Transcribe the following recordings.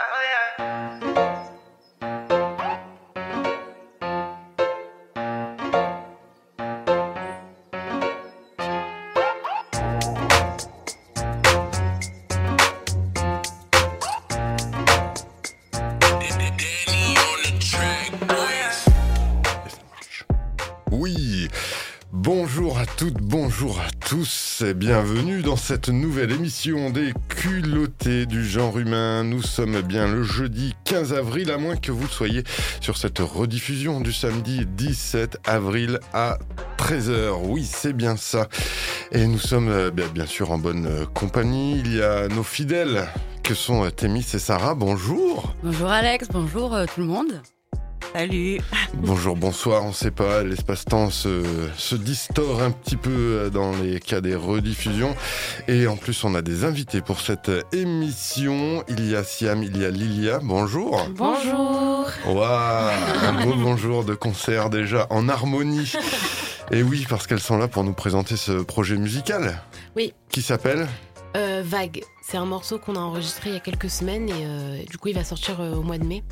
Oui, bienvenue dans cette nouvelle émission des culottés du genre humain. Nous sommes bien le jeudi 15 avril, à moins que vous soyez sur cette rediffusion du samedi 17 avril à 13h. Oui, c'est bien ça. Et nous sommes euh, bien, sûr en bonne euh, compagnie. Il y a nos fidèles que sont euh, Thémis et Sarah. Bonjour. Bonjour Alex, bonjour tout le monde. Salut. Bonjour, bonsoir, on sait pas, l'espace-temps se, se distord un petit peu euh, dans les cas des rediffusions. Et en plus, on a des invités pour cette émission. Il y a Siam, il y a Lilia. Bonjour. Bonjour. Waouh, un beau bonjour de concert déjà en harmonie. Et oui, parce qu'elles sont là pour nous présenter ce projet musical. Oui. Qui s'appelle? Euh, Vague, c'est un morceau qu'on a enregistré il y a quelques semaines et euh, du coup il va sortir euh, au mois de mai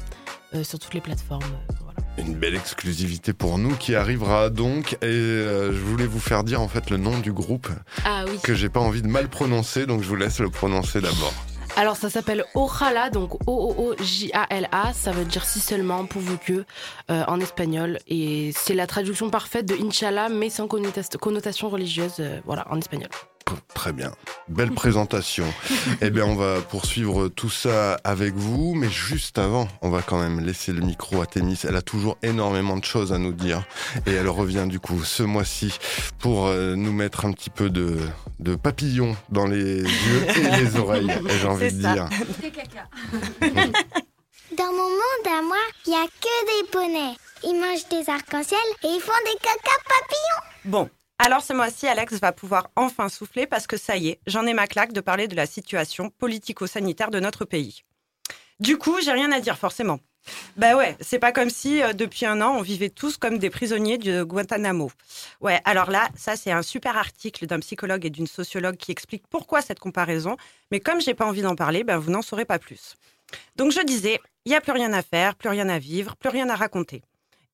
sur toutes les plateformes. voilà. Une belle exclusivité pour nous qui arrivera donc. Et je voulais vous faire dire en fait le nom du groupe Ah oui. que j'ai pas envie de mal prononcer, donc je vous laisse le prononcer d'abord. Alors ça s'appelle Ojala, donc O-O-O-J-A-L-A, ça veut dire si seulement, pourvu que, euh, en espagnol. Et c'est la traduction parfaite de Inch'Allah, mais sans connota- connotation religieuse, euh, voilà, en espagnol. Très bien. Belle présentation. eh bien, on va poursuivre tout ça avec vous, mais juste avant, on va quand même laisser le micro à Témis. Elle a toujours énormément de choses à nous dire et elle revient du coup ce mois-ci pour euh, nous mettre un petit peu de, de papillons dans les yeux et les oreilles, j'ai envie de ça. dire. Dans mon monde à moi, il n'y a que des bonnets. Ils mangent des arcs-en-ciel et ils font des caca papillons. Bon, alors ce mois-ci, Alex va pouvoir enfin souffler parce que ça y est, j'en ai ma claque de parler de la situation politico-sanitaire de notre pays. Du coup, j'ai rien à dire forcément. Bah ouais, c'est pas comme si euh, depuis un an on vivait tous comme des prisonniers de Guantanamo. Ouais, alors là, ça c'est un super article d'un psychologue et d'une sociologue qui explique pourquoi cette comparaison, mais comme j'ai pas envie d'en parler, ben vous n'en saurez pas plus. Donc je disais, il y a plus rien à faire, plus rien à vivre, plus rien à raconter.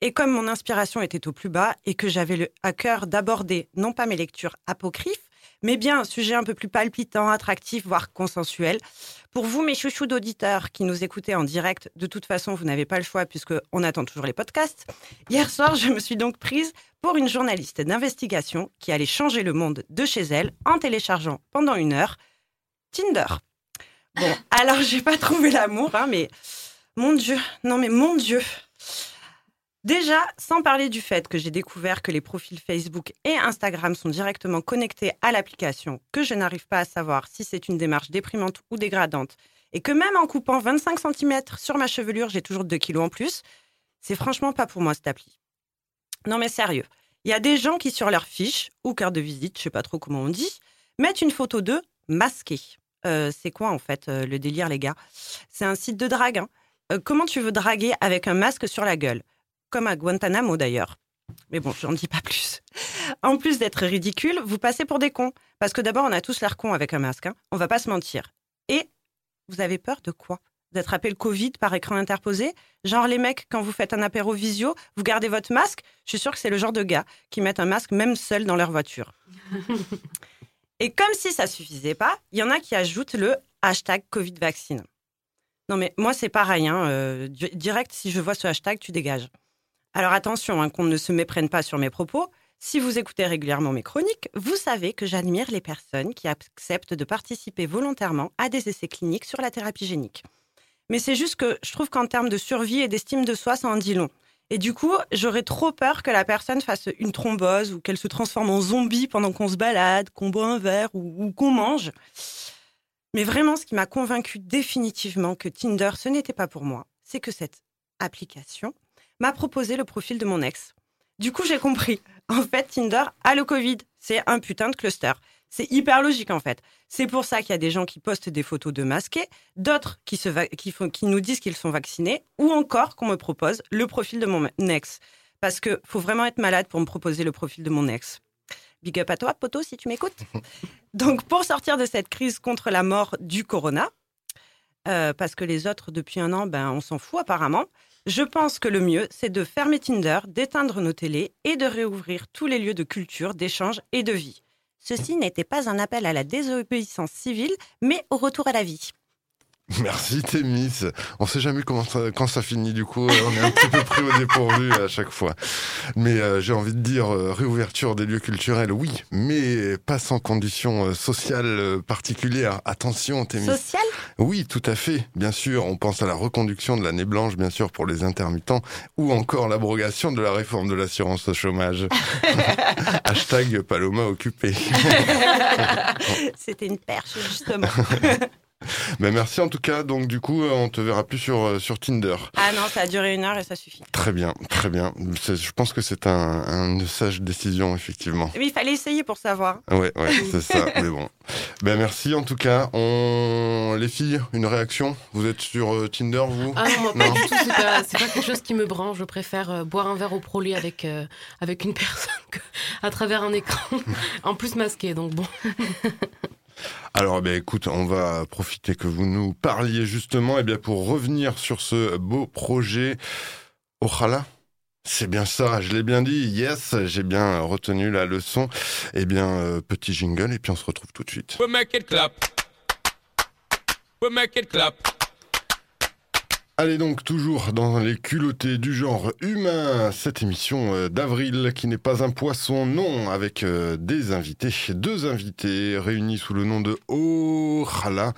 Et comme mon inspiration était au plus bas et que j'avais à cœur d'aborder non pas mes lectures apocryphes, mais bien un sujet un peu plus palpitant, attractif, voire consensuel, pour vous, mes chouchous d'auditeurs qui nous écoutez en direct, de toute façon, vous n'avez pas le choix puisque on attend toujours les podcasts. Hier soir, je me suis donc prise pour une journaliste d'investigation qui allait changer le monde de chez elle en téléchargeant pendant une heure Tinder. Bon, alors j'ai pas trouvé l'amour, hein, mais mon Dieu, non mais mon Dieu. Déjà, sans parler du fait que j'ai découvert que les profils Facebook et Instagram sont directement connectés à l'application, que je n'arrive pas à savoir si c'est une démarche déprimante ou dégradante, et que même en coupant 25 cm sur ma chevelure, j'ai toujours 2 kilos en plus, c'est franchement pas pour moi cette appli. Non mais sérieux, il y a des gens qui sur leur fiche, ou carte de visite, je sais pas trop comment on dit, mettent une photo d'eux masqués. Euh, c'est quoi en fait euh, le délire les gars? C'est un site de drague. hein. Euh, comment tu veux draguer avec un masque sur la gueule? Comme à Guantanamo d'ailleurs. Mais bon, j'en dis pas plus. En plus d'être ridicule, vous passez pour des cons. Parce que d'abord, on a tous l'air cons avec un masque. hein. On va pas se mentir. Et vous avez peur de quoi? D'attraper le Covid par écran interposé? Genre les mecs, quand vous faites un apéro visio, vous gardez votre masque? Je suis sûre que c'est le genre de gars qui mettent un masque même seul dans leur voiture. Et comme si ça suffisait pas, il y en a qui ajoutent le hashtag Covid vaccine. Non mais moi c'est pareil, hein, euh, di- direct si je vois ce hashtag, tu dégages. Alors attention, hein, qu'on ne se méprenne pas sur mes propos. Si vous écoutez régulièrement mes chroniques, vous savez que j'admire les personnes qui acceptent de participer volontairement à des essais cliniques sur la thérapie génique. Mais c'est juste que je trouve qu'en termes de survie et d'estime de soi, ça en dit long. Et du coup, j'aurais trop peur que la personne fasse une thrombose ou qu'elle se transforme en zombie pendant qu'on se balade, qu'on boit un verre ou, ou qu'on mange. Mais vraiment, ce qui m'a convaincu définitivement que Tinder, ce n'était pas pour moi, c'est que cette application m'a proposé le profil de mon ex. Du coup, j'ai compris. En fait, Tinder a le Covid. C'est un putain de cluster. C'est hyper logique, en fait. C'est pour ça qu'il y a des gens qui postent des photos de masqués, d'autres qui, se va- qui, font- qui nous disent qu'ils sont vaccinés, ou encore qu'on me propose le profil de mon ex. Parce que faut vraiment être malade pour me proposer le profil de mon ex. Big up à toi, poteau, si tu m'écoutes. Donc, pour sortir de cette crise contre la mort du corona, euh, parce que les autres, depuis un an, ben, on s'en fout apparemment. Je pense que le mieux, c'est de fermer Tinder, d'éteindre nos télés et de réouvrir tous les lieux de culture, d'échange et de vie. Ceci n'était pas un appel à la désobéissance civile, mais au retour à la vie. Merci Thémis. On sait jamais comment ça, quand ça finit du coup. On est un petit peu pris au dépourvu à chaque fois. Mais euh, j'ai envie de dire euh, réouverture des lieux culturels, oui, mais pas sans conditions euh, sociales euh, particulières. Attention Thémis. Social Oui, tout à fait. Bien sûr, on pense à la reconduction de l'année blanche, bien sûr, pour les intermittents, ou encore l'abrogation de la réforme de l'assurance au chômage. Hashtag Paloma occupé. C'était une perche, justement. Ben merci en tout cas. Donc du coup, on te verra plus sur, euh, sur Tinder. ah non, ça a duré une heure et ça suffit. Très bien, très bien. Je pense que c'est un, un- une sage décision, effectivement. Mais il fallait essayer pour savoir. Ouais, ouais, c'est ça. Mais bon. Ben merci en tout cas. On... Les filles, une réaction? Vous êtes sur euh, Tinder, vous? Ah non, moi pas Non. du tout, c'est pas, quelque chose qui me branche. Je préfère euh, boire un verre au prolet avec, euh, avec une personne que, à travers un écran, en plus masqué. Donc bon. Alors, ben écoute, on va profiter que vous nous parliez justement, et bien pour revenir sur ce beau projet Ojalá. C'est bien ça, je l'ai bien dit. Yes, j'ai bien retenu la leçon. Eh bien, euh, petit jingle, et puis on se retrouve tout de suite. Allez donc toujours dans les culottés du genre humain, cette émission euh, d'avril qui n'est pas un poisson, non, avec euh, des invités, deux invités réunis sous le nom de Ojalá.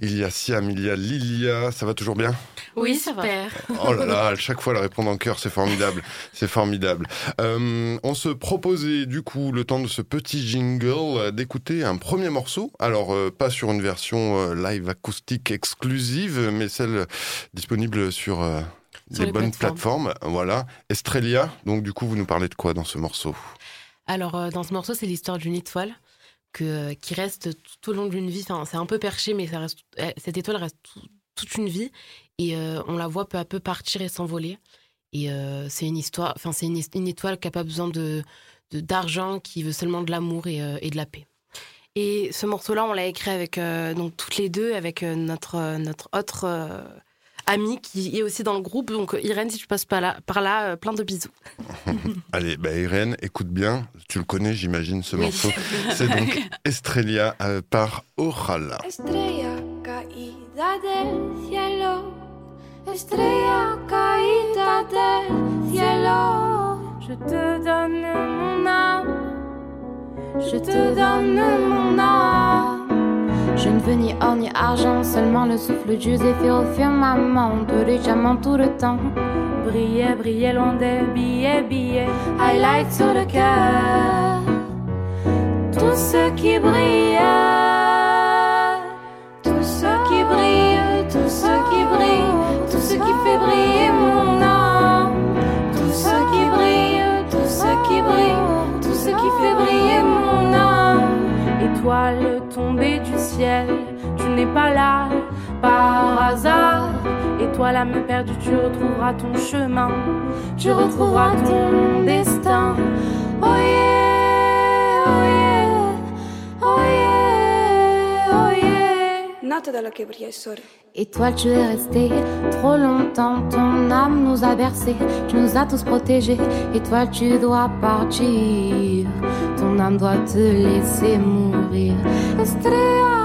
Il y a Siam, il y a Lilia, ça va toujours bien? Oui, ça va. super. Oh là là, à chaque fois elle répond en cœur, c'est formidable, c'est formidable. Euh, on se proposait du coup, le temps de ce petit jingle, d'écouter un premier morceau. Alors euh, pas sur une version euh, live acoustique exclusive, mais celle disponible sur euh, Sur les bonnes plateformes. plateformes. Voilà, Estrelia. Donc du coup, vous nous parlez de quoi dans ce morceau? Alors, euh, dans ce morceau, c'est l'histoire d'une étoile que, qui reste tout au long d'une vie. Enfin, c'est un peu perché, mais ça reste, cette étoile reste tout- toute une vie. Et euh, on la voit peu à peu partir et s'envoler. Et euh, c'est une histoire, enfin, c'est une, une étoile qui n'a pas besoin de, d'argent, qui veut seulement de l'amour et, euh, et de la paix. Et ce morceau-là, on l'a écrit avec euh, donc toutes les deux, avec euh, notre, euh, notre autre euh, amie qui est aussi dans le groupe. Donc Irène, si tu passes par là, par là euh, plein de bisous. Allez, bah Irène, écoute bien. Tu le connais, j'imagine, ce Oui. morceau. C'est donc Estrelia euh, par Ojalá. Estrella caída del cielo, estrella caída del cielo. Je te donne mon âme, je te donne mon âme. Je ne veux ni or ni argent, seulement le souffle du zéphyr au firmament, de diamants tout le temps. Briller, briller loin des billets, billets, highlight sur le cœur. Tout ce qui brille, ciel, tu n'es pas là par hasard. Étoile à me perdue, tu retrouveras ton chemin, tu retrouveras ton destin. Oh yeah, oh yeah, oh yeah, oh yeah. Nata dalla. Étoile, tu es resté trop longtemps, ton âme nous a bercés, tu nous as tous protégés. Étoile, tu dois partir, ton âme doit te laisser mourir. Estrella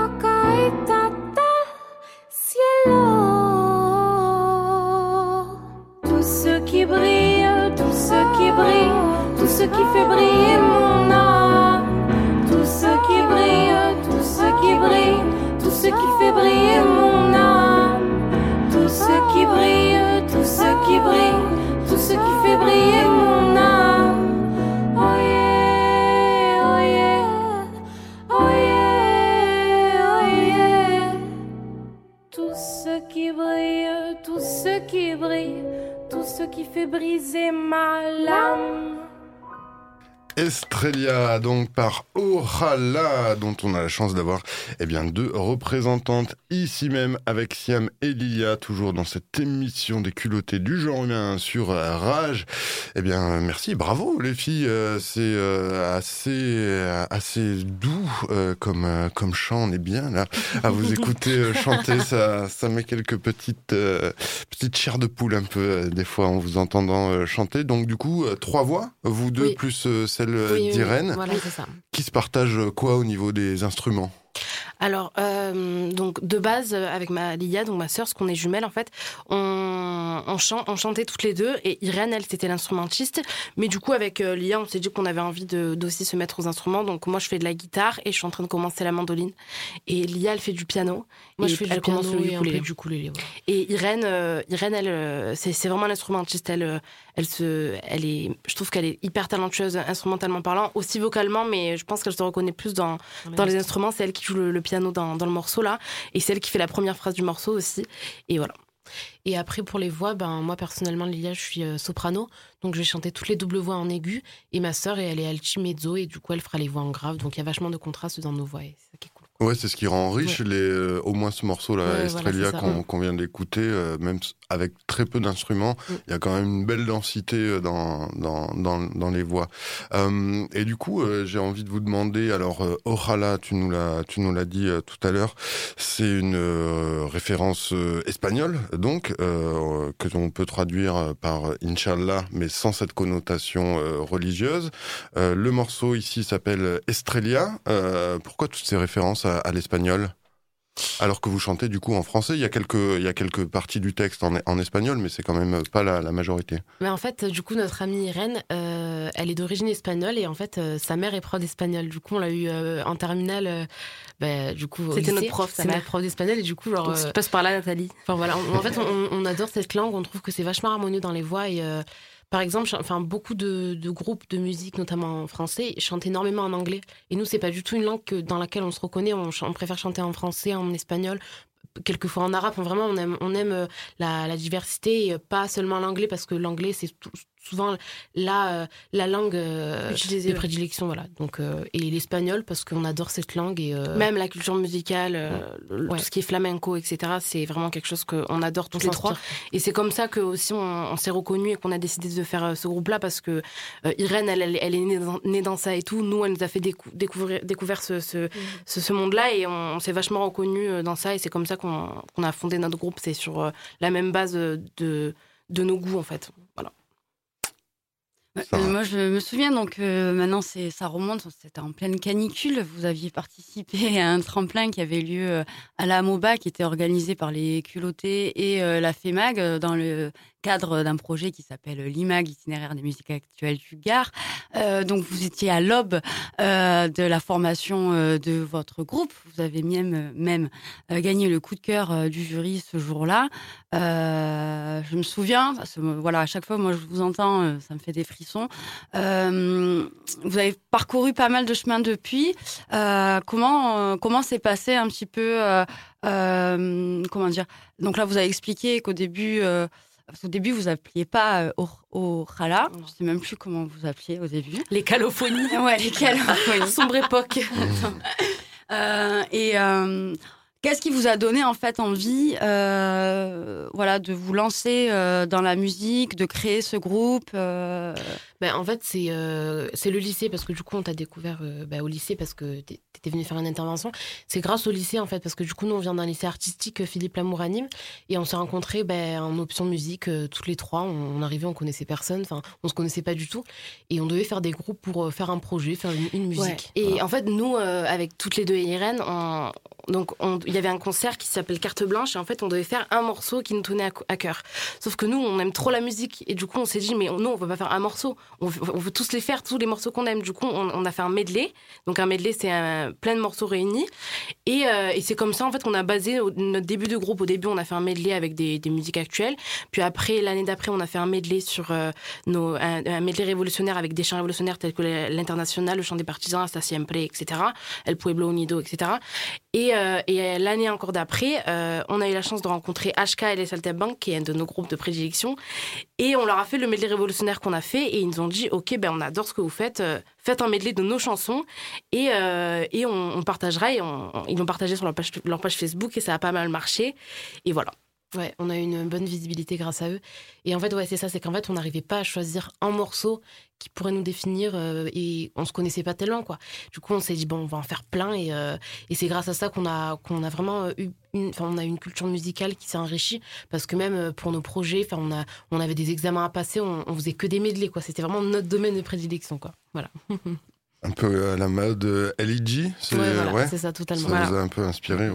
fait briser ma lame. Estrella, donc par Orala, dont on a la chance d'avoir eh bien deux représentantes ici même avec Siam et Lilia, toujours dans cette émission des culottés du genre humain sur Rage. Eh bien, merci, bravo les filles, euh, c'est euh, assez assez doux euh, comme euh, comme chant, on est bien là à vous écouter euh, chanter, ça ça met quelques petites euh, petites chairs de poule un peu euh, des fois en vous entendant euh, chanter. Donc du coup, euh, trois voix, vous deux Oui. plus euh, celle euh, Oui, oui, oui. d'Irène, Voilà, qui se partagent euh, quoi au niveau des instruments? Alors, euh, donc de base, avec ma Lilia, donc ma sœur, ce qu'on est jumelles en fait, on, on, chan- on chantait toutes les deux et Irène, elle, c'était l'instrumentiste. Mais du coup, avec euh, Lilia, on s'est dit qu'on avait envie d'aussi se mettre aux instruments. Donc moi, je fais de la guitare et je suis en train de commencer la mandoline. Et Lilia, elle fait du piano. Moi, Et je fais elle commence le ukulélé. du ukulélé. ouais. Et Irène, euh, Irène, elle, euh, c'est vraiment l'instrumentiste. Elle, euh, elle se, elle est, je trouve qu'elle est hyper talentueuse instrumentalement parlant, aussi vocalement, mais je pense qu'elle se reconnaît plus dans dans les instruments. C'est elle qui joue le, le piano dans, dans le morceau là, et c'est elle qui fait la première phrase du morceau aussi. Et voilà. Et après, pour les voix, ben, moi, personnellement, Lilia, je suis euh, soprano. Donc, je vais chanter toutes les doubles voix en aigu. Et ma sœur, elle est alti mezzo. Et du coup, elle fera les voix en grave. Donc, il y a vachement de contraste dans nos voix. Et c'est ça qui est. Ouais, c'est ce qui rend riche les, euh, au moins ce Ouais, voilà, Estrella, c'est ça. qu'on vient d'écouter, euh, même avec très peu d'instruments, Mm. il y a quand même une belle densité euh, dans, dans, dans, dans les voix. Euh, et du coup, j'ai envie de vous demander, alors, Ojalá, tu nous l'as, tu nous l'as dit tout à l'heure, c'est une référence espagnole, donc, que l'on peut traduire par Inch'Allah, mais sans cette connotation religieuse. Le morceau ici s'appelle Estrella. Pourquoi toutes ces références à, à l'espagnol alors que vous chantez du coup en français, il y a quelques, il y a quelques parties du texte en, en espagnol, mais c'est quand même pas la, la majorité. Mais en fait, du coup, notre amie Irène, euh, elle est d'origine espagnole. Et en fait, euh, sa mère est prof d'espagnol. Du coup, on l'a eu euh, en terminale. euh, bah, du coup, C'était notre prof, sa C'est mère. notre prof d'espagnol. Et du coup, genre. Donc, euh, tu passes par là, Nathalie. Enfin voilà, on- en fait, on, on adore cette langue. On trouve que c'est vachement harmonieux dans les voix. Et euh, par exemple, enfin beaucoup de, groupes de musique, notamment en français, chantent énormément en anglais. Et nous, c'est pas du tout une langue dans laquelle on se reconnaît. On, préfère chanter en français, en espagnol. Quelquefois en arabe, vraiment on aime, euh, la, la diversité et pas seulement l'anglais parce que l'anglais c'est tout- souvent la, euh, la langue Utilisée, de prédilection. Voilà. Donc, euh, et l'espagnol parce qu'on adore cette langue. Et, euh, Même la culture musicale, le- Ouais. tout ce qui est flamenco, etc. C'est vraiment quelque chose qu'on adore toutes on les trois. Et c'est comme ça que aussi on, on s'est reconnus et qu'on a décidé de faire ce groupe-là parce que Irène, elle, elle, elle est née dans, née dans ça et tout. Nous, elle nous a fait décou- découvrir, découvrir ce, ce, ce, ce monde-là et on, on s'est vachement reconnus dans ça. Et c'est comme ça qu'on a fondé notre groupe. C'est sur la même base de, de nos goûts, en fait. Euh, moi, je me souviens, donc euh, maintenant, c'est, ça remonte, c'était en pleine canicule. Vous aviez participé à un tremplin qui avait lieu euh, à la MOBA, qui était organisé par les culottés et euh, la FEMAG dans le cadre d'un projet qui s'appelle l'IMAG, Itinéraire des musiques actuelles du Gard. Euh, donc, vous étiez à l'aube euh, de la formation euh, de votre groupe. Vous avez même, même gagné le coup de cœur du jury ce jour-là. Je me souviens, voilà, à chaque fois, moi, je vous entends, ça me fait des frissons. Vous avez parcouru pas mal de chemins depuis. Comment comment s'est passé un petit peu Comment dire? Donc là, vous avez expliqué qu'au début. Parce qu'au début, vous appeliez pas euh, au, au Khala. Je sais même plus comment vous appeliez au début. Les calophonies. Ouais, lesquels Sombre époque. Euh, et euh, qu'est-ce qui vous a donné en fait envie, euh, voilà, de vous lancer dans la musique, de créer ce groupe Ben, en fait, c'est euh, le lycée, parce que du coup, on t'a découvert euh, ben, au lycée parce que t'é- t'étais venu faire une intervention. C'est grâce au lycée, en fait, parce que du coup, nous, on vient d'un lycée artistique euh, Philippe Lamour anime, et on s'est rencontrés ben, en option musique, euh, toutes les trois. On, arrivait, on connaissait personne, enfin, on se connaissait pas du tout, et on devait faire des groupes pour faire un projet, faire une, musique. Et en fait, nous, avec toutes les deux et Irène, on- donc on- il y avait un concert qui s'appelle Carte Blanche et en fait, on devait faire un morceau qui nous tenait à, à cœur. Sauf que nous, on aime trop la musique et du coup, on s'est dit, mais on- nous, on veut pas faire un morceau. On veut, tous les faire, tous les morceaux qu'on aime. Du coup, on, a fait un medley. Donc un medley, c'est plein de morceaux réunis. Et, euh, et c'est comme ça, en fait, qu'on a basé notre début de groupe. Au début, on a fait un medley avec des, musiques actuelles. Puis après, l'année d'après, on a fait un medley sur euh, nos, un, medley révolutionnaire avec des chants révolutionnaires tels que l'international, le chant des partisans, Hasta Siempre, etc. El Pueblo Unido, etc. Et, euh, et l'année encore d'après, on a eu la chance de rencontrer HK et les Saltimbanques, qui est un de nos groupes de prédilection. Et on leur a fait le medley révolutionnaire qu'on a fait et ils nous ont dit ok ben on adore ce que vous faites, euh, faites un medley de nos chansons et, euh, et on, on partagera et ils l'ont partagé sur leur page, leur page Facebook et ça a pas mal marché et voilà. Ouais, on a une bonne visibilité grâce à eux. Et en fait, ouais, c'est ça, c'est qu'en fait, on n'arrivait pas à choisir un morceau qui pourrait nous définir euh, et on se connaissait pas tellement, quoi. Du coup, on s'est dit, bon, on va en faire plein et, et c'est grâce à ça qu'on a, qu'on a vraiment eu une, enfin, on a une culture musicale qui s'est enrichie parce que même euh, pour nos projets, enfin, on, a, on avait des examens à passer, on, on faisait que des medley, quoi. C'était vraiment notre domaine de prédilection, quoi. Voilà. Un peu à la mode euh, LEG, c'est Ouais, voilà, ouais, c'est ça, ça totalement. vous Voilà. a un peu inspiré,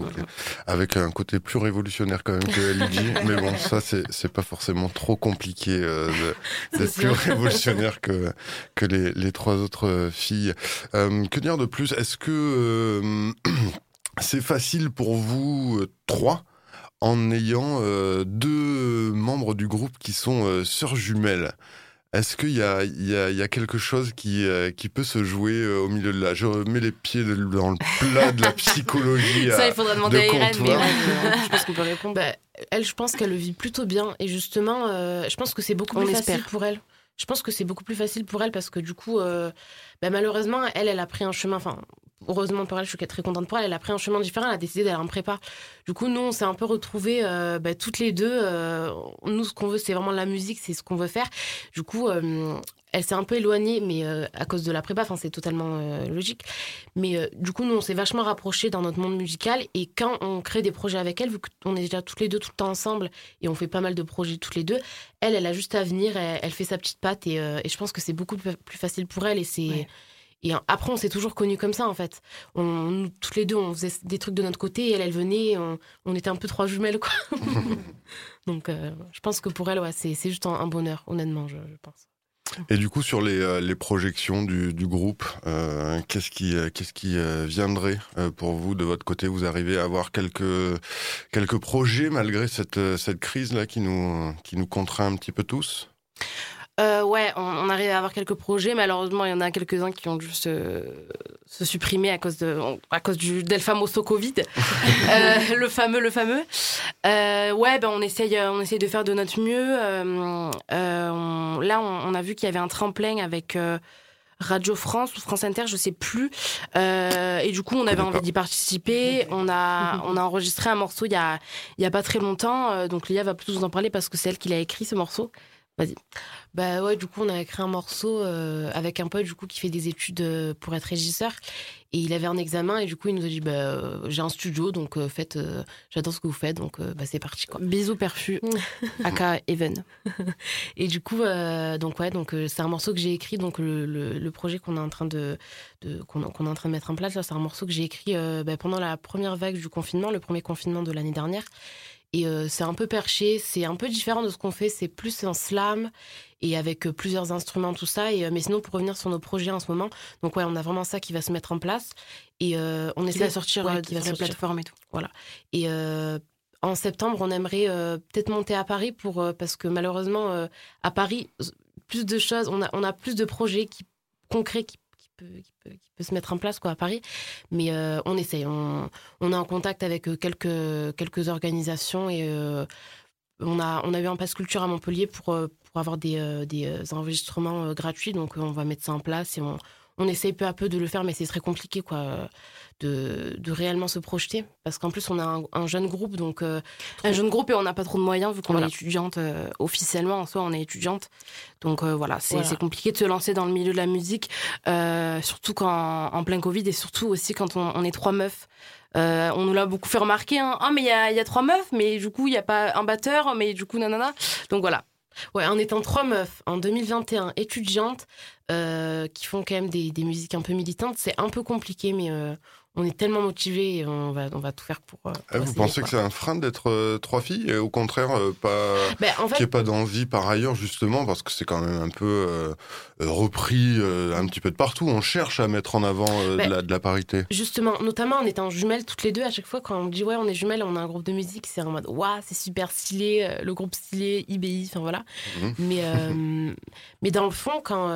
avec un côté plus révolutionnaire quand même que LEG, mais bon, ça c'est pas forcément trop compliqué euh, d'être plus révolutionnaire que que les, les trois autres euh, filles. Euh, que dire de plus? Est-ce que euh, c'est facile pour vous euh, trois en ayant euh, deux membres du groupe qui sont euh, sœurs jumelles est-ce qu'il y a, il y, a, il y a quelque chose qui, euh, qui peut se jouer euh, au milieu de là? Je mets les pieds dans le plat de la psychologie. Ça, à- il faudra demander de à Irène. Mais ouais. Je pense qu'on peut répondre. Bah, elle, je pense qu'elle le vit plutôt bien. Et justement, euh, je pense que c'est beaucoup On plus espère. facile pour elle. Je pense que c'est beaucoup plus facile pour elle parce que du coup, euh, bah, malheureusement, elle, elle a pris un chemin. Enfin, heureusement pour elle, je suis très contente pour elle. Elle a pris un chemin différent. Elle a décidé d'aller en prépa. Du coup, nous, on s'est un peu retrouvés euh, bah, toutes les deux. euh, nous, ce qu'on veut, c'est vraiment la musique, c'est ce qu'on veut faire. Du coup, euh, elle s'est un peu éloignée, mais à cause de la prépa, c'est totalement logique. Mais du coup, nous, on s'est vachement rapprochés dans notre monde musical. Et quand on crée des projets avec elle, vu qu'on est déjà toutes les deux tout le temps ensemble et on fait pas mal de projets toutes les deux, elle, elle a juste à venir, elle, fait sa petite patte et, je pense que c'est beaucoup plus facile pour elle. Et c'est. Et après, on s'est toujours connus comme ça, en fait. On, nous, toutes les deux, on faisait des trucs de notre côté, et elle, elle venait, on, on était un peu trois jumelles, quoi. Donc, euh, je pense que pour elle, ouais, c'est juste un, un bonheur, honnêtement, je, je pense. Et du coup, sur les, euh, les projections du, du groupe, euh, qu'est-ce qui, qu'est-ce qui viendrait pour vous de votre côté? Vous arrivez à avoir quelques, quelques projets malgré cette, cette crise-là qui nous, qui nous contraint un petit peu tous? Euh, ouais, on, on arrive à avoir quelques projets. Malheureusement, il y en a quelques-uns qui ont dû se, se supprimer à cause, de, à cause du del famoso Covid. Euh, le fameux, le fameux. Euh, ouais, ben, on, essaye, on essaye de faire de notre mieux. On- là, on, on a vu qu'il y avait un tremplin avec. Radio France ou France Inter, je sais plus. Euh, et du coup, on avait envie d'y participer. On a, on a enregistré un morceau il y a, il y a pas très longtemps. Donc Lia va plutôt vous en parler parce que c'est elle qui l'a écrit ce morceau. Bah ouais, du coup, on a écrit un morceau euh, avec un pote du coup qui fait des études euh, pour être régisseur. Et il avait un examen et du coup il nous a dit bah euh, j'ai un studio donc faites j'adore ce que vous faites donc bah c'est parti quoi. Bisous perfu, aka Even. Et du coup donc ouais donc c'est un morceau que j'ai écrit donc le, le, le projet qu'on est en train de, de qu'on est en train de mettre en place là c'est un morceau que j'ai écrit bah, pendant la première vague du confinement le premier confinement de l'année dernière et euh, c'est un peu perché c'est un peu différent de ce qu'on fait c'est plus un slam et avec euh, plusieurs instruments tout ça. Et euh, mais sinon pour revenir sur nos projets en ce moment donc ouais on a vraiment ça qui va se mettre en place. Et on essaie de sortir, ouais, qui va sur la plateforme et tout. Et euh, en septembre, on aimerait peut-être monter à Paris pour parce que malheureusement à Paris, plus de choses, on a on a plus de projets qui concrets qui qui, peut, se mettre en place quoi à Paris. Mais euh, on essaye. On, on est en contact avec euh, quelques quelques organisations et euh, on a on a eu un passe culture à Montpellier pour pour avoir des des enregistrements gratuits. Donc on va mettre ça en place et on on essaye peu à peu de le faire mais c'est très compliqué quoi de, de réellement se projeter parce qu'en plus on a un, un jeune groupe donc euh, Un jeune groupe et on n'a pas trop de moyens vu qu'on Voilà. est étudiante euh, officiellement en soi on est étudiante donc euh, voilà c'est Voilà. compliqué de se lancer dans le milieu de la musique surtout quand en plein Covid et surtout aussi quand on, on est trois meufs Euh, on nous l'a beaucoup fait remarquer hein. ah mais il y a, y a trois meufs mais du coup il y a pas un batteur mais du coup nanana donc voilà Ouais, en étant trois meufs en 2021 étudiantes euh, qui font quand même des, des musiques un peu militantes, c'est un peu compliqué, mais euh, on est tellement motivés et on va, on va tout faire pour. euh, pour Eh, Vous pensez quoi. que c'est un frein d'être euh, trois filles et au contraire euh, pas Ben, en qu'il n'y fait, ait pas d'envie par ailleurs justement parce que c'est quand même un peu euh, repris un petit peu de partout. On cherche à mettre en avant Ben, de, la, de la parité. justement, notamment en étant jumelles toutes les deux, à chaque fois quand on dit ouais, on est jumelles, on a un groupe de musique, c'est en mode waouh, c'est super stylé, le groupe stylé, IBI, enfin voilà. Mhm. Mais, mais dans le fond, quand,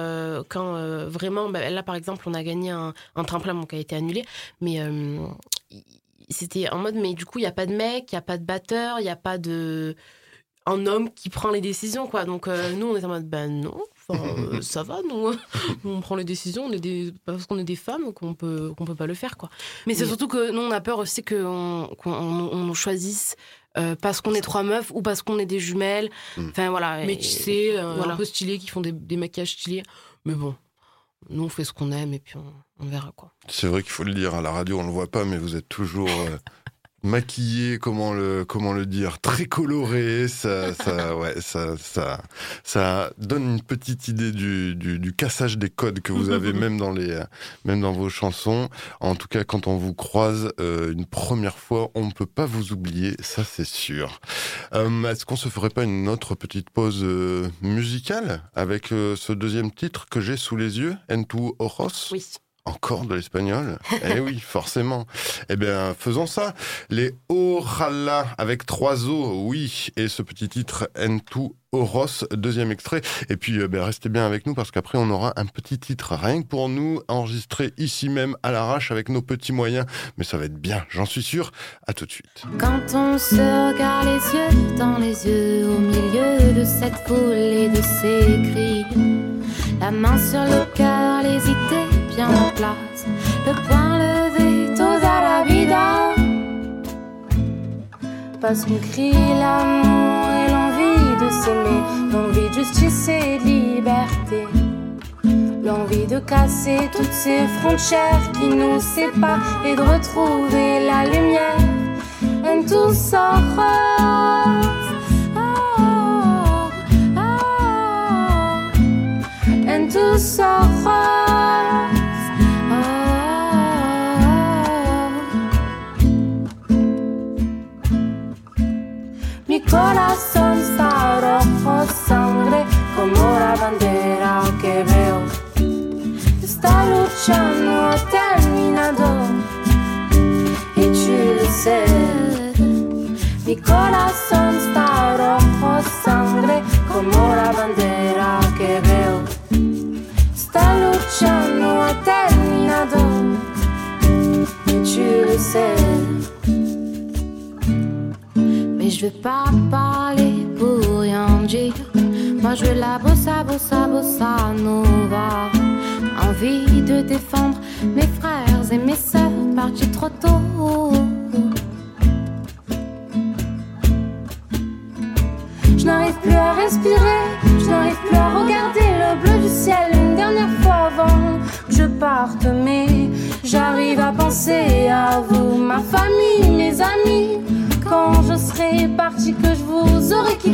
quand vraiment, bah, là par exemple, on a gagné un, un tremplin bon, qui a été annulé, mais il- c'était en mode, mais du coup, il n'y a pas de mec, il n'y a pas de batteur, il n'y a pas de. un homme qui prend les décisions, quoi. Donc euh, nous, on est en mode, ben non, enfin, euh, ça va, nous, on prend les décisions, on est des, parce qu'on est des femmes qu'on peut, qu'on peut pas le faire, quoi. Mais c'est surtout que nous, on a peur aussi qu'on on, on choisisse euh, parce qu'on est trois meufs ou parce qu'on est des jumelles. Mm. Enfin voilà. Mais tu sais, euh, voilà. un peu stylés qui font des, des maquillages stylés. Mais bon, nous on fait ce qu'on aime et puis on, on verra quoi. C'est vrai qu'il faut le dire à la radio, on le voit pas, mais vous êtes toujours euh, maquillé, comment le comment le dire, très coloré. Ça, ça, ouais, ça, ça, ça donne une petite idée du, du, du cassage des codes que vous avez même dans les, même dans vos chansons. En tout cas, quand on vous croise euh, une première fois, on ne peut pas vous oublier, ça c'est sûr. Euh, Est-ce qu'on se ferait pas une autre petite pause euh, musicale avec euh, ce deuxième titre que j'ai sous les yeux, En tu ojos? Oui. Encore de l'espagnol? Eh oui, forcément. Eh bien, faisons ça. Les Ojala avec trois O, oui. Et ce petit titre, En tu Oros, deuxième extrait. Et puis, ben, restez bien avec nous parce qu'après, on aura un petit titre rien que pour nous, enregistré ici même à l'arrache avec nos petits moyens. Mais ça va être bien, j'en suis sûr. À tout de suite. Quand on se regarde les yeux dans les yeux au milieu de cette foule de ces cris, bien en place, le poing levé, toda la vida. Parce qu'on crie l'amour et l'envie de s'aimer, l'envie de justice et de liberté. L'envie de casser toutes ces frontières qui nous séparent et de retrouver la lumière. En tus ojos,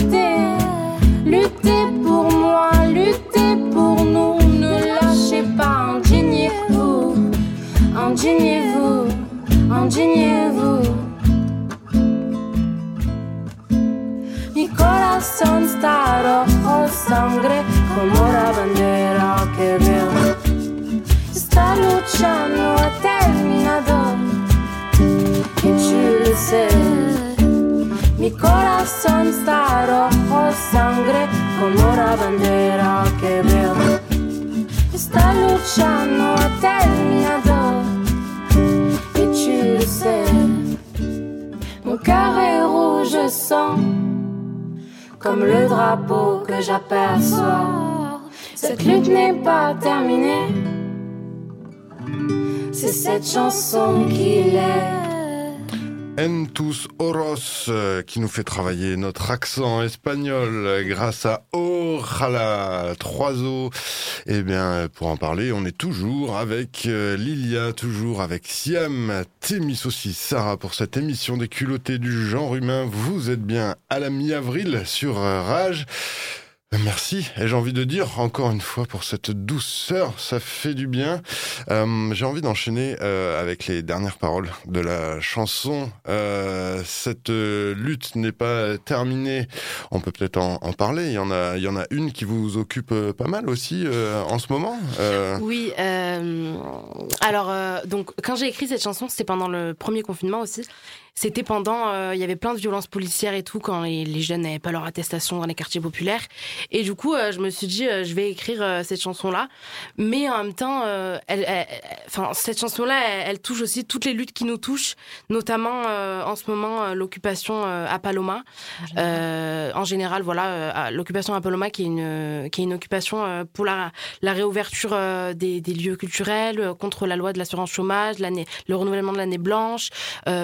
quitté. Luttez pour moi, luttez pour nous. Ne lâchez pas, indignez-vous, indignez-vous, indignez-vous. Mi corazón está rojo sangre como la bandera que veo. Esta lucha no ha terminado y tu le sais. Corazón está rojo sangre como la bandera que veo. Esta lucha no ha terminado y tu le sais. Mon cœur est rouge sang comme le drapeau que j'aperçois. Cette lutte n'est pas terminée. C'est cette chanson qui l'est. En tus oros, euh, qui nous fait travailler notre accent espagnol euh, grâce à Ojala, trois O. Eh bien, euh, pour en parler, on est toujours avec Lilia, toujours avec Siam, Témis aussi, Sarah, pour cette émission des culottés du genre humain. Vous êtes bien à la mi-avril sur Rage. Euh, Merci, et j'ai envie de dire encore une fois pour cette douceur, ça fait du bien. Euh, j'ai envie d'enchaîner euh, avec les dernières paroles de la chanson. Euh, cette lutte n'est pas terminée. On peut peut-être en, parler. Il y en a, il y en a une qui vous occupe pas mal aussi en ce moment. Oui, alors donc quand j'ai écrit cette chanson, c'était pendant le premier confinement aussi. C'était pendant, euh, il y avait plein de violences policières et tout quand les, les jeunes n'avaient pas leur attestation dans les quartiers populaires. Et du coup, je me suis dit, je vais écrire cette chanson-là. Mais en même temps, elle, enfin, cette chanson-là, elle, touche aussi toutes les luttes qui nous touchent, notamment en ce moment l'occupation à Paloma. En général, voilà, l'occupation à Paloma qui est une, qui est une occupation pour la, la réouverture des, des lieux culturels, contre la loi de l'assurance chômage, l'année, le renouvellement de l'année blanche,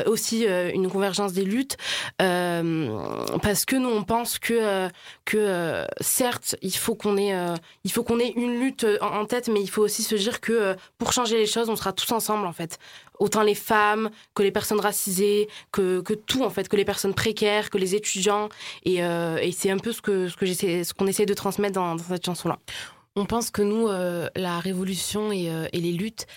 aussi une convergence des luttes. Euh, parce que nous on pense que euh, que euh, certes il faut qu'on ait il faut qu'on ait une lutte en, tête, mais il faut aussi se dire que pour changer les choses, on sera tous ensemble en fait. Autant les femmes que les personnes racisées, que, que tout en fait, que les personnes précaires, que les étudiants, et, et c'est un peu ce que ce que j'essaie, ce qu'on essaie de transmettre dans, cette chanson là. On pense que nous, la révolution et les luttes,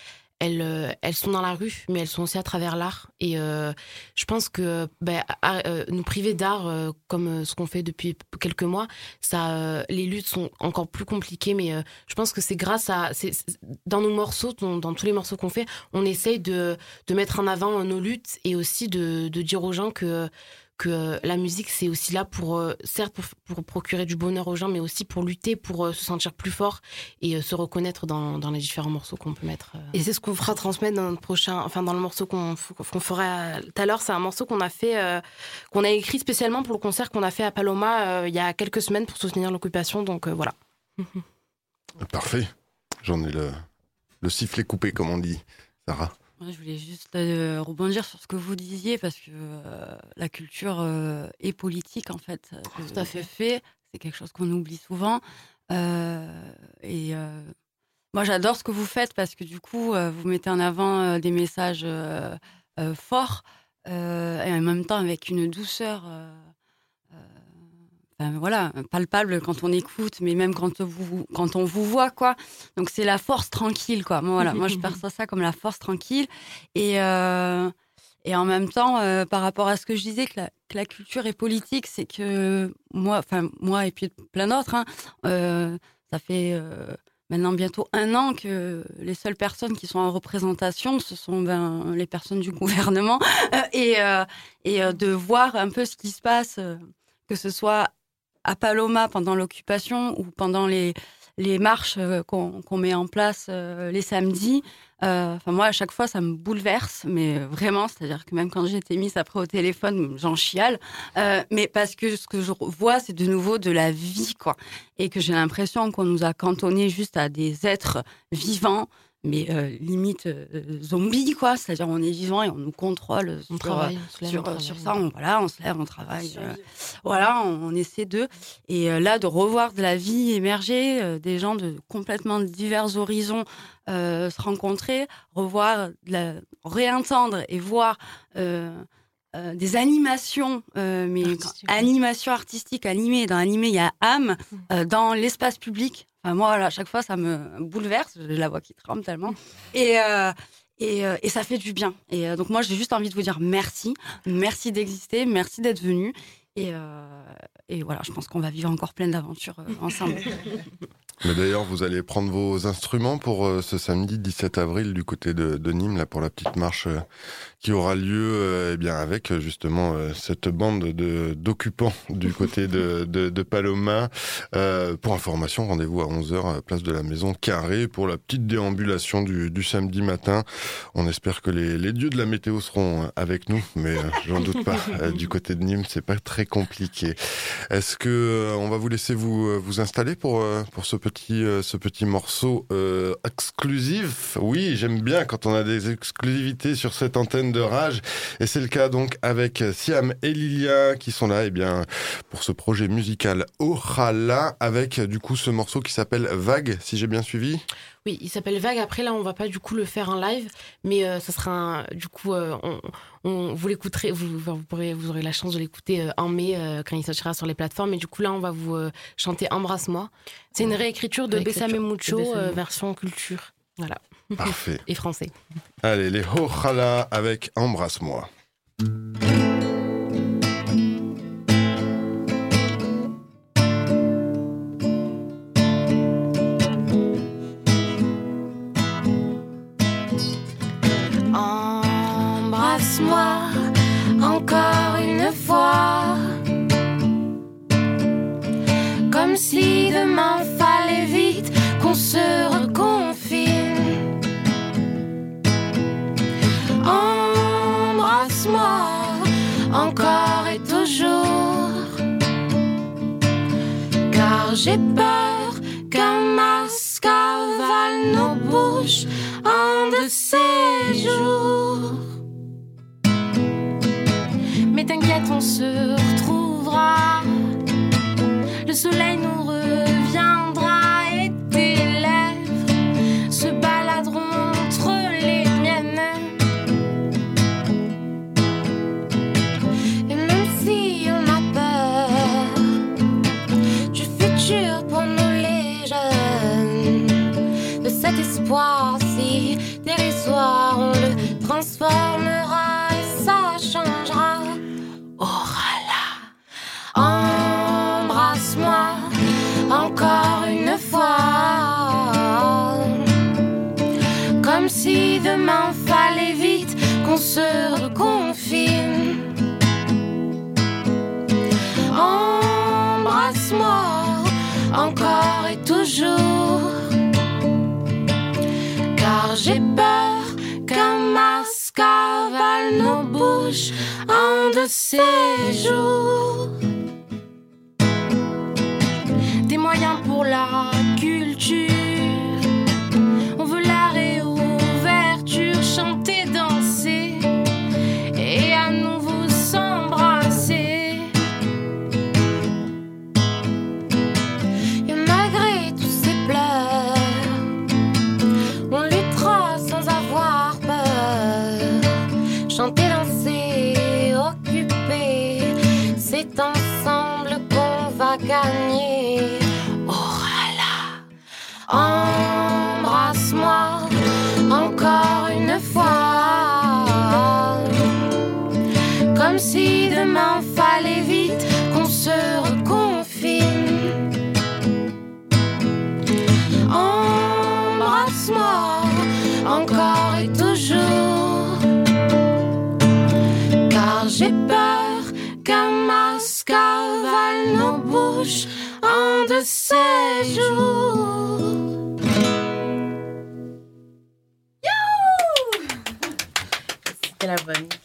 elles, euh, elles sont dans la rue, mais elles sont aussi à travers l'art. Et euh, je pense que ben, euh, nous priver d'art, comme ce qu'on fait depuis quelques mois, les luttes sont encore plus compliquées. Mais je pense que c'est grâce à, dans nos morceaux, dans, tous les morceaux qu'on fait, on essaye de, mettre en avant nos luttes et aussi de dire aux gens que que euh, la musique, c'est aussi là pour, euh, certes, pour, procurer du bonheur aux gens, mais aussi pour lutter, pour euh, se sentir plus fort et se reconnaître dans, dans, les différents morceaux qu'on peut mettre. Et c'est ce qu'on fera transmettre dans notre prochain, enfin, dans le morceau qu'on qu'on fera tout à l'heure. C'est un morceau qu'on a fait, qu'on a écrit spécialement pour le concert qu'on a fait à Paloma il y a quelques semaines pour soutenir l'occupation. Donc voilà. Parfait. J'en ai le, le sifflet coupé, comme on dit. Sarah je voulais juste euh, rebondir sur ce que vous disiez parce que euh, la culture euh, est politique en fait. Tout à fait. fait. C'est quelque chose qu'on oublie souvent. et moi, j'adore ce que vous faites parce que du coup, vous mettez en avant des messages forts et en même temps avec une douceur voilà, palpable quand on écoute, mais même quand, vous, quand on vous voit, quoi. Donc c'est la force tranquille, quoi. Moi, voilà, moi je perçois ça comme la force tranquille. Et, euh, et en même temps, euh, par rapport à ce que je disais, que la, culture est politique, c'est que moi, enfin moi et puis plein d'autres, hein, euh, ça fait maintenant bientôt un an que les seules personnes qui sont en représentation, ce sont ben, les personnes du gouvernement, et, et de voir un peu ce qui se passe, que ce soit à Paloma pendant l'occupation ou pendant les, les marches euh, qu'on met en place euh, les samedis, euh, enfin moi à chaque fois ça me bouleverse, mais vraiment, c'est-à-dire que même quand j'étais mise après au téléphone, j'en chiale, mais parce que ce que je vois c'est de nouveau de la vie quoi, et que j'ai l'impression qu'on nous a cantonné juste à des êtres vivants mais euh, limite euh, zombie quoi. C'est-à-dire on est vivant et on nous contrôle on sur, travaille, on sur, on sur ça. On, voilà on se lève on travaille euh, voilà on, essaie de et là de revoir de la vie émerger des gens de complètement divers horizons se rencontrer revoir la, réentendre et voir des animations, mais animations artistiques animées. Dans animé, il y a âme. Mmh. dans l'espace public, moi, à chaque fois, ça me bouleverse. J'ai la voix qui tremble tellement. Et, euh, et, euh, et, ça fait du bien. Et euh, donc, moi, j'ai juste envie de vous dire merci. Merci d'exister. Merci d'être venu. Et, et, voilà, je pense qu'on va vivre encore plein d'aventures ensemble. Mais d'ailleurs, vous allez prendre vos instruments pour ce samedi 17 avril du côté de, Nîmes, là, pour la petite marche qui aura lieu euh, eh bien avec justement euh, cette bande de d'occupants du côté de, de, de Paloma. Euh, pour information, rendez-vous à 11h place de la Maison Carrée pour la petite déambulation du, du samedi matin. On espère que les, les dieux de la météo seront avec nous, mais j'en doute pas. du côté de Nîmes, c'est pas très compliqué. Est-ce que on va vous laisser vous vous installer pour pour ce petit ce petit morceau exclusif Oui, j'aime bien quand on a des exclusivités sur cette antenne de rage. Et c'est le cas donc avec Siam et Lilia qui sont là, eh bien, pour ce projet musical Orala avec du coup ce morceau qui s'appelle Vague, si j'ai bien suivi. Oui, il s'appelle Vague. Après, là, on va pas du coup le faire en live, mais euh, ça sera un, du coup, euh, on, vous l'écouterez, vous, vous, pourrez, vous aurez la chance de l'écouter euh, en mai quand il sortira sur les plateformes. Et du coup, là, on va vous chanter Embrasse-moi. C'est une réécriture de Bessame Mucho, version culture. Voilà. Parfait. Et français. Allez, les Hochala avec. Embrasse-moi j'ai peur qu'un masque avale nos bouches un de ces jours. Mais t'inquiète, on se retrouvera. Le soleil nous espoir si dérisoire, on le transformera de. Des moyens pour la culture. Gagner. Oh là embrasse-moi jours. C'était.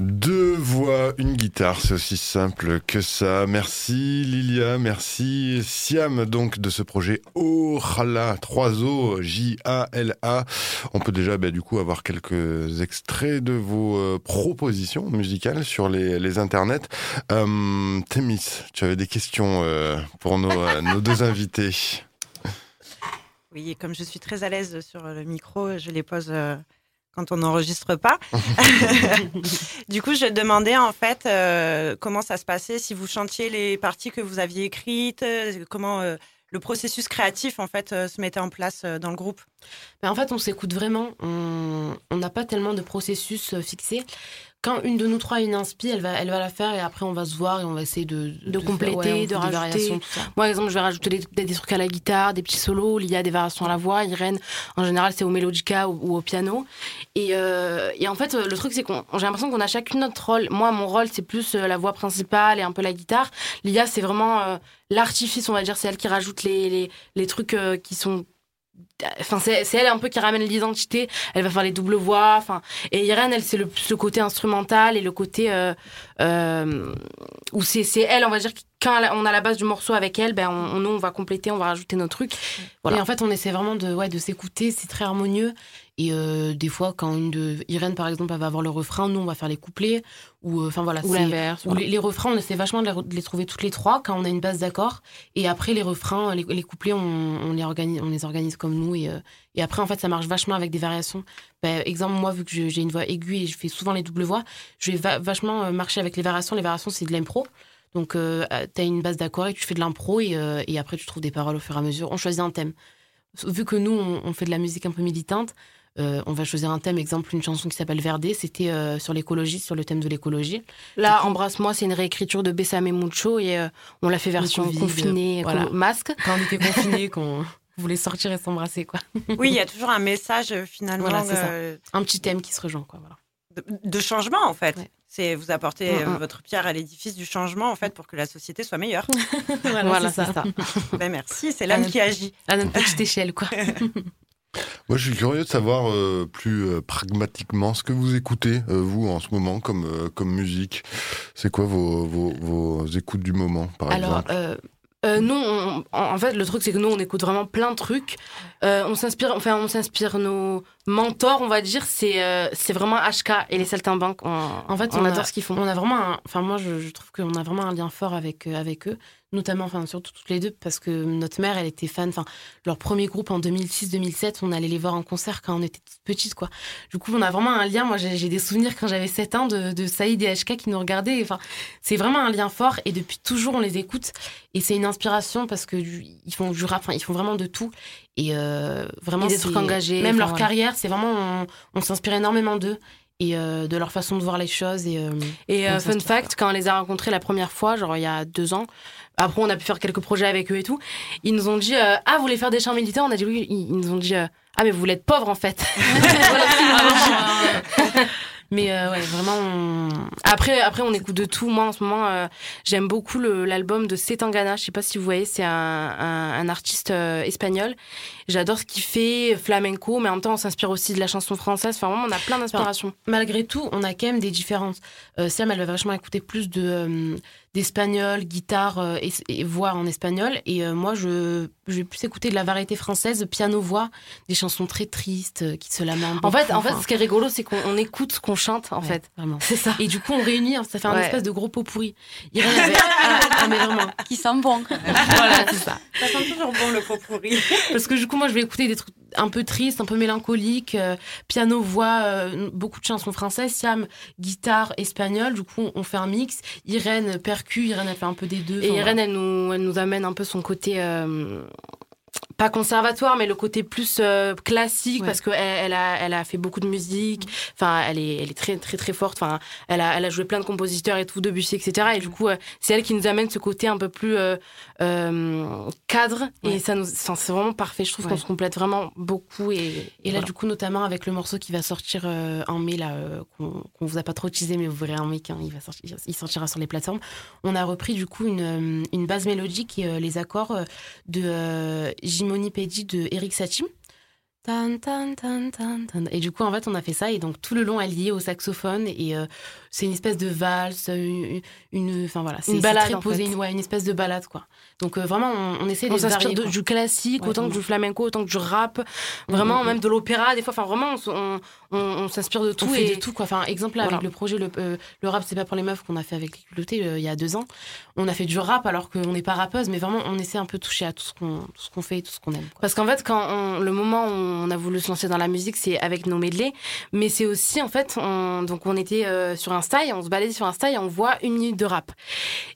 Deux voix, une guitare, c'est aussi simple que ça. Merci Lilia, merci Siam donc de ce projet Ojala, 3 O, J-A-L-A. On peut déjà bah, du coup avoir quelques extraits de vos euh, propositions musicales sur les, les internets. Euh, Thémis, tu avais des questions euh, pour nos, euh, nos deux invités. Oui, et comme je suis très à l'aise sur le micro, je les pose quand on n'enregistre pas. du coup, je demandais en fait euh, comment ça se passait, si vous chantiez les parties que vous aviez écrites, euh, comment euh, le processus créatif en fait euh, se mettait en place dans le groupe. Mais en fait, on s'écoute vraiment. On n'a pas tellement de processus fixé. Quand une de nous trois a une inspi, elle va, elle va la faire et après on va se voir et on va essayer de, De compléter, de des rajouter. variations, tout ça. Moi, par exemple, je vais rajouter des, des- des trucs à la guitare, des petits solos. Il y a des variations à la voix. Irène, en général, c'est au mélodica ou, ou au piano. Et, euh, et en fait, le truc, c'est qu'on j'ai l'impression qu'on a chacune notre rôle. Moi, mon rôle, c'est plus euh, la voix principale et un peu la guitare. Lia, c'est vraiment euh, l'artifice, on va dire. C'est elle qui rajoute les, les, les trucs euh, qui sont. Enfin, c'est elle un peu qui ramène l'identité. Elle va faire les doubles voix. Enfin, et Irène, elle, c'est le, côté instrumental et le côté euh, euh, où c'est c'est elle, on va dire, quand on a la base du morceau avec elle, ben on, on- nous on va compléter, on va rajouter nos trucs. Voilà. Et en fait, on essaie vraiment de, ouais, de s'écouter, c'est très harmonieux. Et euh, des fois, quand une de Irène, par exemple, elle va avoir le refrain, nous, on va faire les couplets. Ou, euh, enfin voilà, Ou l'inverse. ou voilà. les, les refrains, on essaie vachement de les, re- de les trouver toutes les trois quand on a une base d'accord. Et après, les refrains, les, les couplets, on, on les organise, on les organise comme nous. Et, euh, et après, en fait, ça marche vachement avec des variations. Ben, exemple, moi, vu que j'ai une voix aiguë et je fais souvent les doubles voix, je vais va- vachement marcher avec les variations. Les variations, c'est de l'impro. Donc, euh, tu as une base d'accord et tu fais de l'impro et, euh, et après, tu trouves des paroles au fur et à mesure. On choisit un thème. Vu que nous, on, on fait de la musique un peu militante, euh, on va choisir un thème. Exemple, une chanson qui s'appelle Verdé, c'était euh, sur l'écologie, sur le thème de l'écologie. Là, embrasse-moi, c'est une réécriture de Bessame Mucho et euh, on l'a fait version Covid, confinée, voilà. masque. Quand on était confinés, qu'on voulait sortir et s'embrasser, quoi. Oui, il y a toujours un message finalement Voilà, c'est ça. Un petit thème qui se rejoint, quoi. Voilà. de, de changement en fait. Ouais. C'est vous apportez Mm, mm. votre pierre à l'édifice du changement en fait pour que la société soit meilleure. Voilà, c'est ça. ben merci, c'est l'âme qui agit. À notre petite échelle, quoi. Moi, je suis curieux de savoir euh, plus euh, pragmatiquement ce que vous écoutez, euh, vous, en ce moment, comme, comme musique. C'est quoi vos, vos, vos écoutes du moment, par Alors, exemple? nous, on- en fait, le truc, c'est que nous, on écoute vraiment plein de trucs. Euh, on s'inspire, enfin, on s'inspire nos mentors, on va dire, c'est euh, c'est vraiment HK et les Saltimbanques. On, En fait, on, on adore a- ce qu'ils font. On a vraiment, un- enfin moi je, je trouve qu'on a vraiment un lien fort avec euh, avec eux, notamment, enfin surtout toutes les deux parce que notre mère, elle était fan. Enfin leur premier groupe en 2006-2007, on allait les voir en concert quand on était petite quoi. Du coup, on a vraiment un lien. Moi, j'ai j'ai des souvenirs quand j'avais 7 ans de, de Saïd et HK qui nous regardaient. Enfin, c'est vraiment un lien fort et depuis toujours on les écoute et c'est une inspiration parce que du- ils font du rap, enfin ils font vraiment de tout et euh, vraiment Et des trucs engagés, Même enfin, leur carrière, c'est vraiment on, on s'inspire énormément d'eux et euh, de leur façon de voir les choses et euh, Et euh, fun fact, quand on les a rencontrés la première fois, genre il y a deux ans, après on a pu faire quelques projets avec eux et tout, ils nous ont dit euh, Ah, vous voulez faire des chants militaires On a dit oui. Ils ils nous ont dit euh, Ah, mais vous voulez être pauvre en fait. Mais euh, ouais vraiment on- Après, après, on écoute de tout. Moi, en ce moment, euh, j'aime beaucoup l'album de Setangana. Je sais pas si vous voyez, c'est un, un, un artiste euh, espagnol. J'adore ce qu'il fait, flamenco, mais en même temps, on s'inspire aussi de la chanson française. Enfin, vraiment, on a plein d'inspirations. malgré tout on a quand même des différences euh, Siam elle va vachement écouter plus de euh, d'espagnol guitare euh, et, et voix en espagnol et euh, moi je je vais plus écouter de la variété française piano voix des chansons très tristes euh, qui se lamentent En fait, en fait, ce qui est rigolo, c'est qu'on on écoute ce qu'on chante, en ouais, fait. vraiment C'est ça. et du coup on réunit hein, ça fait un Ouais. espèce de gros pot pourri Irène avait ah, ah, mais vraiment Qui sent bon. voilà c'est ça Ça sent toujours bon le pot pourri. Parce que du coup, moi, je vais écouter des trucs un peu tristes, un peu mélancoliques, euh, piano, voix, euh, beaucoup de chansons françaises, Siam, guitare, espagnol. Du coup, on fait un mix. Irène, percu, Irène, elle fait un peu des deux. Et Irène, elle nous, elle nous amène un peu son côté. Pas conservatoire, mais le côté plus euh, classique, Ouais. parce qu'elle elle a, elle a fait beaucoup de musique. Enfin, elle est, elle est très, très, très forte. Enfin, elle a, elle a joué plein de compositeurs et tout, Debussy, etc. Et du coup, euh, c'est elle qui nous amène ce côté un peu plus euh, cadre. Ouais. Et ça nous, c'est vraiment parfait. Je trouve Ouais. qu'on se complète vraiment beaucoup. Et, Et là, voilà. du coup, notamment avec le morceau qui va sortir en mai, là, qu'on qu'on vous a pas trop teasé, mais vous verrez en mai quand il, va sortir, il sortira sur les plateformes. On a repris, du coup, une, une base mélodique et les accords de euh, Jimoni Pedi de Eric Satie. Et du coup, en fait, on a fait ça. Et donc, tout le long, elle liée au saxophone. Et euh, c'est une espèce de valse, une. une- Enfin, voilà. c'est- Une c'est balade, très en posé, une, ouais, une espèce de balade, quoi. Donc, euh, vraiment, on, on essaie de On varier, de- du classique, Ouais, autant que du flamenco, autant que du rap, vraiment, Mhm. même de l'opéra, des fois. Enfin, vraiment, on, s'inspire de tout. on fait et... de tout quoi. Enfin, exemple là, Voilà. avec le projet le, euh, le rap c'est pas pour les meufs qu'on a fait avec les culottés euh, il y a deux ans. On a fait du rap alors qu'on n'est pas rappeuse, mais vraiment on essaie un peu de toucher à tout ce qu'on ce qu'on fait et tout ce qu'on aime. quoi. Parce qu'en fait, quand le moment où on a voulu se lancer dans la musique, c'est avec nos medley, mais c'est aussi en fait, on, donc on était euh, sur Insta et on se baladait sur Insta et on voit une minute de rap.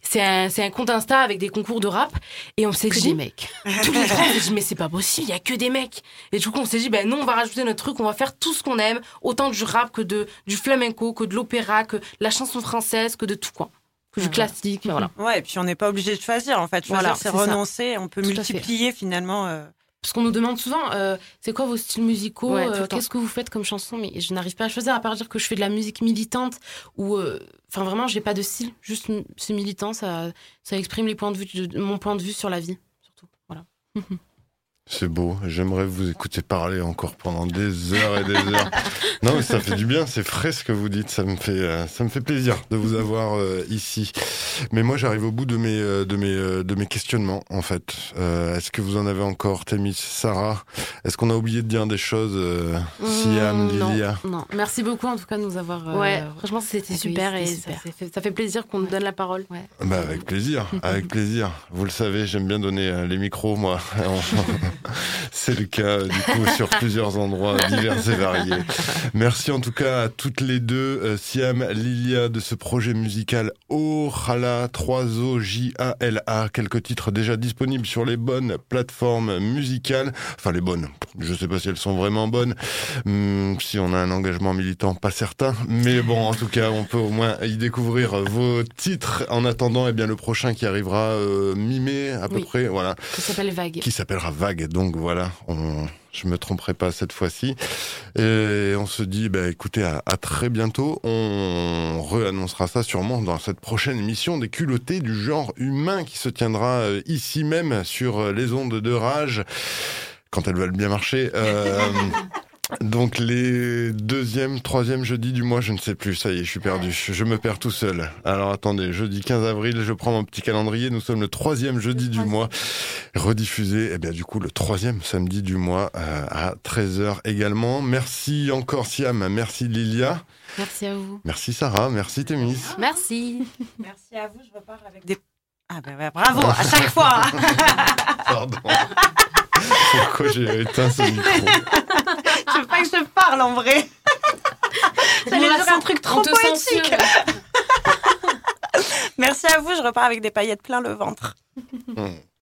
C'est un, c'est un compte Insta avec des concours de rap et on s'est Que dit, des mecs. tous les trois, on s'est dit mais c'est pas possible, il y a que des mecs. Et du coup, on s'est dit ben non, on va rajouter notre truc, on va faire tout ce qu'on aime, autant du rap que de du flamenco, que de l'opéra, que de la chanson française, que de tout quoi, que du classique, voilà. Ouais, et puis on n'est pas obligé de choisir. En fait, choisir, Voilà, c'est ça. renoncer. On peut Tout multiplier finalement. euh, Parce qu'on nous demande souvent, euh, c'est quoi vos styles musicaux Ouais, euh. Qu'est-ce que vous faites comme chanson? Mais je n'arrive pas à choisir, à part dire que je fais de la musique militante ou, euh, enfin vraiment, j'ai pas de style. Juste, c'est militant, ça, ça exprime les points de vue, de, mon point de vue sur la vie, surtout. Voilà. C'est beau, j'aimerais vous écouter parler encore pendant des heures et des heures. Non, mais ça fait du bien, c'est frais ce que vous dites, ça me fait, euh, ça me fait plaisir de vous avoir euh, ici. Mais moi, j'arrive au bout de mes, euh, de mes, euh, de mes questionnements, en fait. Euh, Est-ce que vous en avez encore, Témis, Sarah? Est-ce qu'on a oublié de dire des choses, euh, Siam, Mmh, non. Lilia Non, merci beaucoup en tout cas de nous avoir. euh, Ouais, franchement, c'était super et c'était ça, super. ça fait, ça fait plaisir qu'on nous donne la parole. Bah avec plaisir, avec plaisir. Vous le savez, j'aime bien donner euh, les micros, moi. C'est le cas, du coup, sur plusieurs endroits divers et variés. Merci en tout cas à toutes les deux, euh, Siam, Lilia, de ce projet musical Ojala, 3O, J-A-L-A. Quelques titres déjà disponibles sur les bonnes plateformes musicales. Enfin, les bonnes. Je sais pas si elles sont vraiment bonnes. Hum, si on a un engagement militant, pas certain. Mais bon, en tout cas, on peut au moins y découvrir vos titres. En attendant, eh bien, le prochain qui arrivera euh, mi-mai, à peu Oui. près, voilà, Ça s'appelle Vague. qui s'appellera Vague. Donc voilà, on, je me tromperai pas cette fois-ci. Et on se dit, bah, écoutez, à, très bientôt. On réannoncera ça sûrement dans cette prochaine émission des culottés du genre humain qui se tiendra euh, ici même sur les ondes de rage quand elles veulent bien marcher. Euh, Donc les deuxième, troisième jeudi du mois, je ne sais plus, ça y est, je suis perdu, je me perds tout seul. Alors attendez, jeudi 15 avril, je prends mon petit calendrier, nous sommes le troisième jeudi du mois, rediffusé, eh bien du coup le troisième samedi du mois euh, à 13h également. Merci encore Siam, merci Lilia, Merci à vous. merci Sarah, merci Témis. Merci. Merci à vous, je repars avec des. Ah ben ouais, bravo, à chaque fois. Pardon. Pourquoi j'ai éteint ce micro je veux pas que je parle en vrai. Dire sent- un truc trop poétique. Merci à vous, je repars avec des paillettes plein le ventre. Hmm.